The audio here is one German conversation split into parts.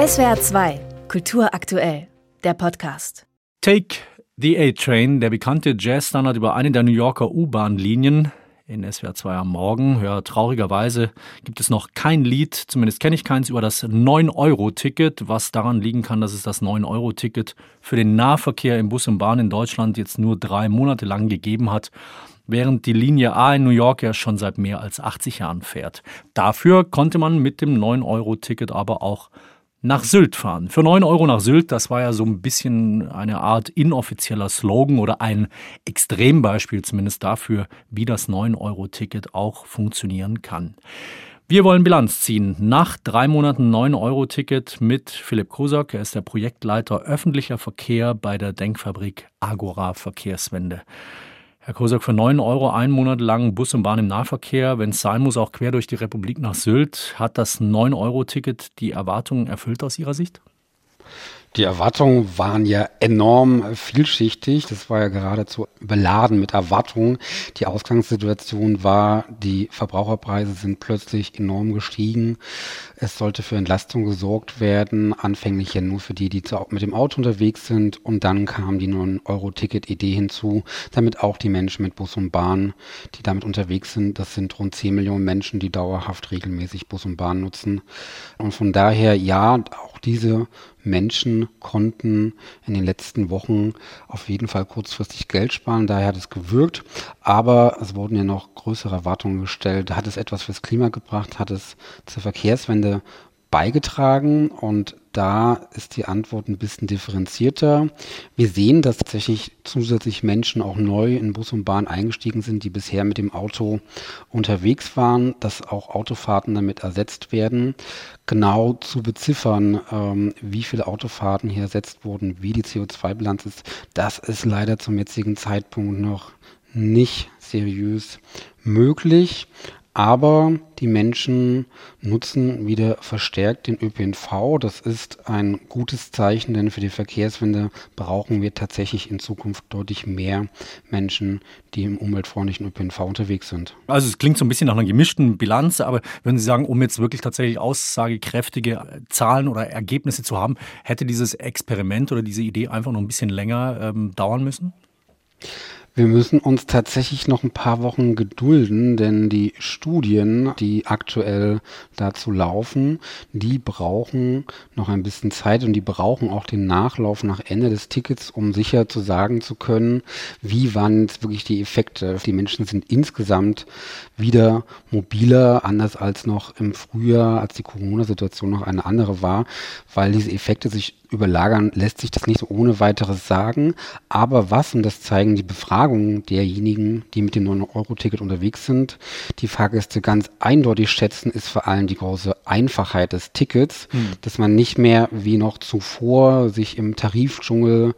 SWR 2, Kultur aktuell, der Podcast. Take the A-Train, der bekannte Jazzstandard über eine der New Yorker U-Bahn-Linien in SWR 2 am Morgen. Ja, traurigerweise gibt es noch kein Lied, zumindest kenne ich keins, über das 9-Euro-Ticket, was daran liegen kann, dass es das 9-Euro-Ticket für den Nahverkehr im Bus und Bahn in Deutschland jetzt nur drei Monate lang gegeben hat während die Linie A in New York ja schon seit mehr als 80 Jahren fährt. Dafür konnte man mit dem 9-Euro-Ticket aber auch nach Sylt fahren. Für 9 Euro nach Sylt, das war ja so ein bisschen eine Art inoffizieller Slogan oder ein Extrembeispiel zumindest dafür, wie das 9-Euro-Ticket auch funktionieren kann. Wir wollen Bilanz ziehen. Nach drei Monaten 9-Euro-Ticket mit Philipp Kosak. Er ist der Projektleiter öffentlicher Verkehr bei der Denkfabrik Agora Verkehrswende. Herr Kosak, für 9 Euro einen Monat lang Bus und Bahn im Nahverkehr, wenn es sein muss, auch quer durch die Republik nach Sylt. Hat das 9-Euro-Ticket die Erwartungen erfüllt aus Ihrer Sicht? Die Erwartungen waren ja enorm vielschichtig. Das war ja geradezu beladen mit Erwartungen. Die Ausgangssituation war, die Verbraucherpreise sind plötzlich enorm gestiegen. Es sollte für Entlastung gesorgt werden, anfänglich ja nur für die, die mit dem Auto unterwegs sind. Und dann kam die 9-Euro-Ticket-Idee hinzu, damit auch die Menschen mit Bus und Bahn, die damit unterwegs sind, das sind rund 10 Millionen Menschen, die dauerhaft regelmäßig Bus und Bahn nutzen. Und von daher, ja, auch diese Menschen konnten in den letzten Wochen auf jeden Fall kurzfristig Geld sparen. Daher hat es gewirkt. Aber es wurden ja noch größere Erwartungen gestellt. Hat es etwas fürs Klima gebracht? Hat es zur Verkehrswende beigetragen? Und da ist die Antwort ein bisschen differenzierter. Wir sehen, dass tatsächlich zusätzlich Menschen auch neu in Bus und Bahn eingestiegen sind, die bisher mit dem Auto unterwegs waren, dass auch Autofahrten damit ersetzt werden. Genau zu beziffern, ähm, wie viele Autofahrten hier ersetzt wurden, wie die CO2-Bilanz ist, das ist leider zum jetzigen Zeitpunkt noch nicht seriös möglich. Aber die Menschen nutzen wieder verstärkt den ÖPNV. Das ist ein gutes Zeichen, denn für die Verkehrswende brauchen wir tatsächlich in Zukunft deutlich mehr Menschen, die im umweltfreundlichen ÖPNV unterwegs sind. Also es klingt so ein bisschen nach einer gemischten Bilanz, aber wenn Sie sagen, um jetzt wirklich tatsächlich aussagekräftige Zahlen oder Ergebnisse zu haben, hätte dieses Experiment oder diese Idee einfach noch ein bisschen länger ähm, dauern müssen? Wir müssen uns tatsächlich noch ein paar Wochen gedulden, denn die Studien, die aktuell dazu laufen, die brauchen noch ein bisschen Zeit und die brauchen auch den Nachlauf nach Ende des Tickets, um sicher zu sagen zu können, wie waren jetzt wirklich die Effekte. Die Menschen sind insgesamt wieder mobiler, anders als noch im Frühjahr, als die Corona-Situation noch eine andere war, weil diese Effekte sich überlagern, lässt sich das nicht so ohne weiteres sagen. Aber was, und das zeigen die Befragungen derjenigen, die mit dem 9-Euro-Ticket unterwegs sind, die Fahrgäste ganz eindeutig schätzen, ist vor allem die große Einfachheit des Tickets, hm. dass man nicht mehr wie noch zuvor sich im Tarifdschungel,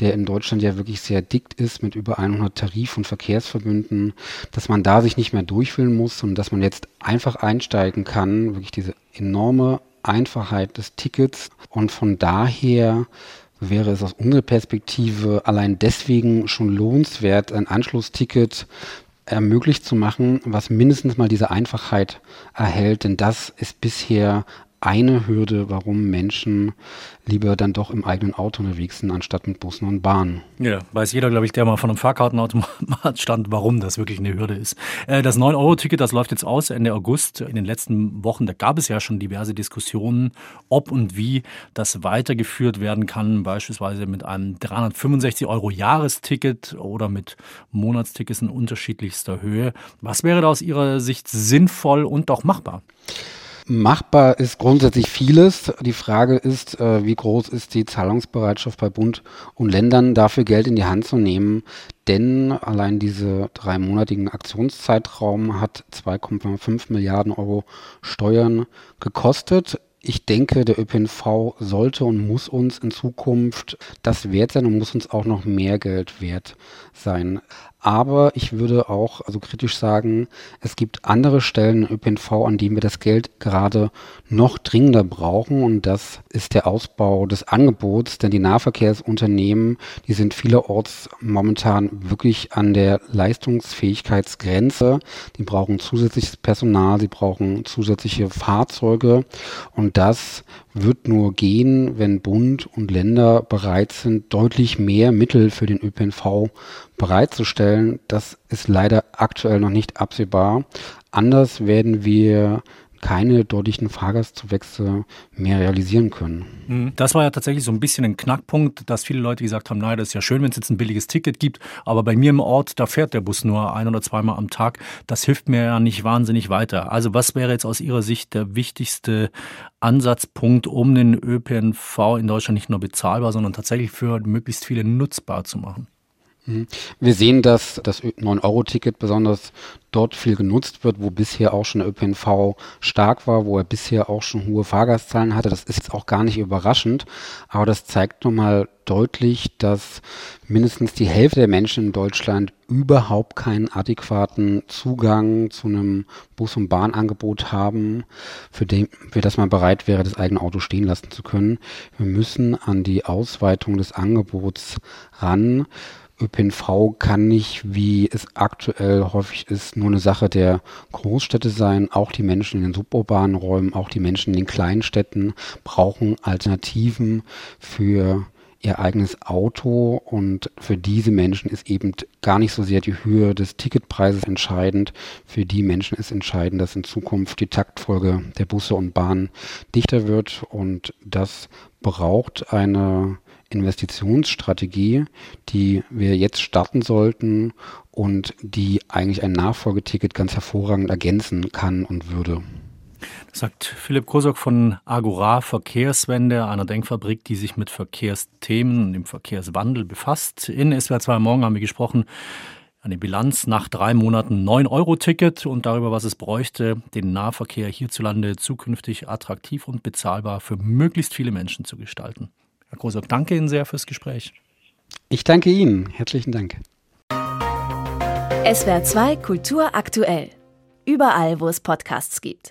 der in Deutschland ja wirklich sehr dick ist, mit über 100 Tarif- und Verkehrsverbünden, dass man da sich nicht mehr durchfühlen muss und dass man jetzt einfach einsteigen kann, wirklich diese enorme Einfachheit des Tickets und von daher wäre es aus unserer Perspektive allein deswegen schon lohnenswert, ein Anschlussticket ermöglicht zu machen, was mindestens mal diese Einfachheit erhält, denn das ist bisher eine Hürde, warum Menschen lieber dann doch im eigenen Auto unterwegs sind, anstatt mit Bussen und Bahnen. Ja, weiß jeder, glaube ich, der mal von einem Fahrkartenautomat stand, warum das wirklich eine Hürde ist. Äh, das 9-Euro-Ticket, das läuft jetzt aus Ende August. In den letzten Wochen, da gab es ja schon diverse Diskussionen, ob und wie das weitergeführt werden kann, beispielsweise mit einem 365 Euro Jahresticket oder mit Monatstickets in unterschiedlichster Höhe. Was wäre da aus Ihrer Sicht sinnvoll und auch machbar? Machbar ist grundsätzlich vieles. Die Frage ist, äh, wie groß ist die Zahlungsbereitschaft bei Bund und Ländern, dafür Geld in die Hand zu nehmen. Denn allein diese dreimonatigen Aktionszeitraum hat 2,5 Milliarden Euro Steuern gekostet ich denke, der ÖPNV sollte und muss uns in Zukunft das wert sein und muss uns auch noch mehr Geld wert sein. Aber ich würde auch also kritisch sagen, es gibt andere Stellen im ÖPNV, an denen wir das Geld gerade noch dringender brauchen. Und das ist der Ausbau des Angebots. Denn die Nahverkehrsunternehmen, die sind vielerorts momentan wirklich an der Leistungsfähigkeitsgrenze. Die brauchen zusätzliches Personal, sie brauchen zusätzliche Fahrzeuge. Und das wird nur gehen, wenn Bund und Länder bereit sind, deutlich mehr Mittel für den ÖPNV bereitzustellen. Das ist leider aktuell noch nicht absehbar. Anders werden wir keine deutlichen Fahrgastzuwächse mehr realisieren können. Mhm. Das war ja tatsächlich so ein bisschen ein Knackpunkt, dass viele Leute gesagt haben, naja, das ist ja schön, wenn es jetzt ein billiges Ticket gibt, aber bei mir im Ort, da fährt der Bus nur ein oder zweimal am Tag. Das hilft mir ja nicht wahnsinnig weiter. Also was wäre jetzt aus Ihrer Sicht der wichtigste Ansatzpunkt, um den ÖPNV in Deutschland nicht nur bezahlbar, sondern tatsächlich für möglichst viele nutzbar zu machen? Mhm. Wir sehen, dass das 9-Euro-Ticket besonders dort viel genutzt wird, wo bisher auch schon der ÖPNV stark war, wo er bisher auch schon hohe Fahrgastzahlen hatte. Das ist jetzt auch gar nicht überraschend, aber das zeigt nochmal deutlich, dass mindestens die Hälfte der Menschen in Deutschland überhaupt keinen adäquaten Zugang zu einem Bus- und Bahnangebot haben, für, den, für das man bereit wäre, das eigene Auto stehen lassen zu können. Wir müssen an die Ausweitung des Angebots ran. ÖPNV kann nicht, wie es aktuell häufig ist, nur eine Sache der Großstädte sein. Auch die Menschen in den suburbanen Räumen, auch die Menschen in den kleinen Städten brauchen Alternativen für ihr eigenes Auto und für diese Menschen ist eben gar nicht so sehr die Höhe des Ticketpreises entscheidend. Für die Menschen ist entscheidend, dass in Zukunft die Taktfolge der Busse und Bahnen dichter wird und das braucht eine Investitionsstrategie, die wir jetzt starten sollten und die eigentlich ein Nachfolgeticket ganz hervorragend ergänzen kann und würde. Das sagt Philipp Kosok von Agora Verkehrswende, einer Denkfabrik, die sich mit Verkehrsthemen und dem Verkehrswandel befasst. In SWR 2 Morgen haben wir gesprochen eine Bilanz nach drei Monaten 9-Euro-Ticket und darüber, was es bräuchte, den Nahverkehr hierzulande zukünftig attraktiv und bezahlbar für möglichst viele Menschen zu gestalten. Herr Großer, danke Ihnen sehr fürs Gespräch. Ich danke Ihnen. Herzlichen Dank. SWR 2 Kultur aktuell. Überall, wo es Podcasts gibt.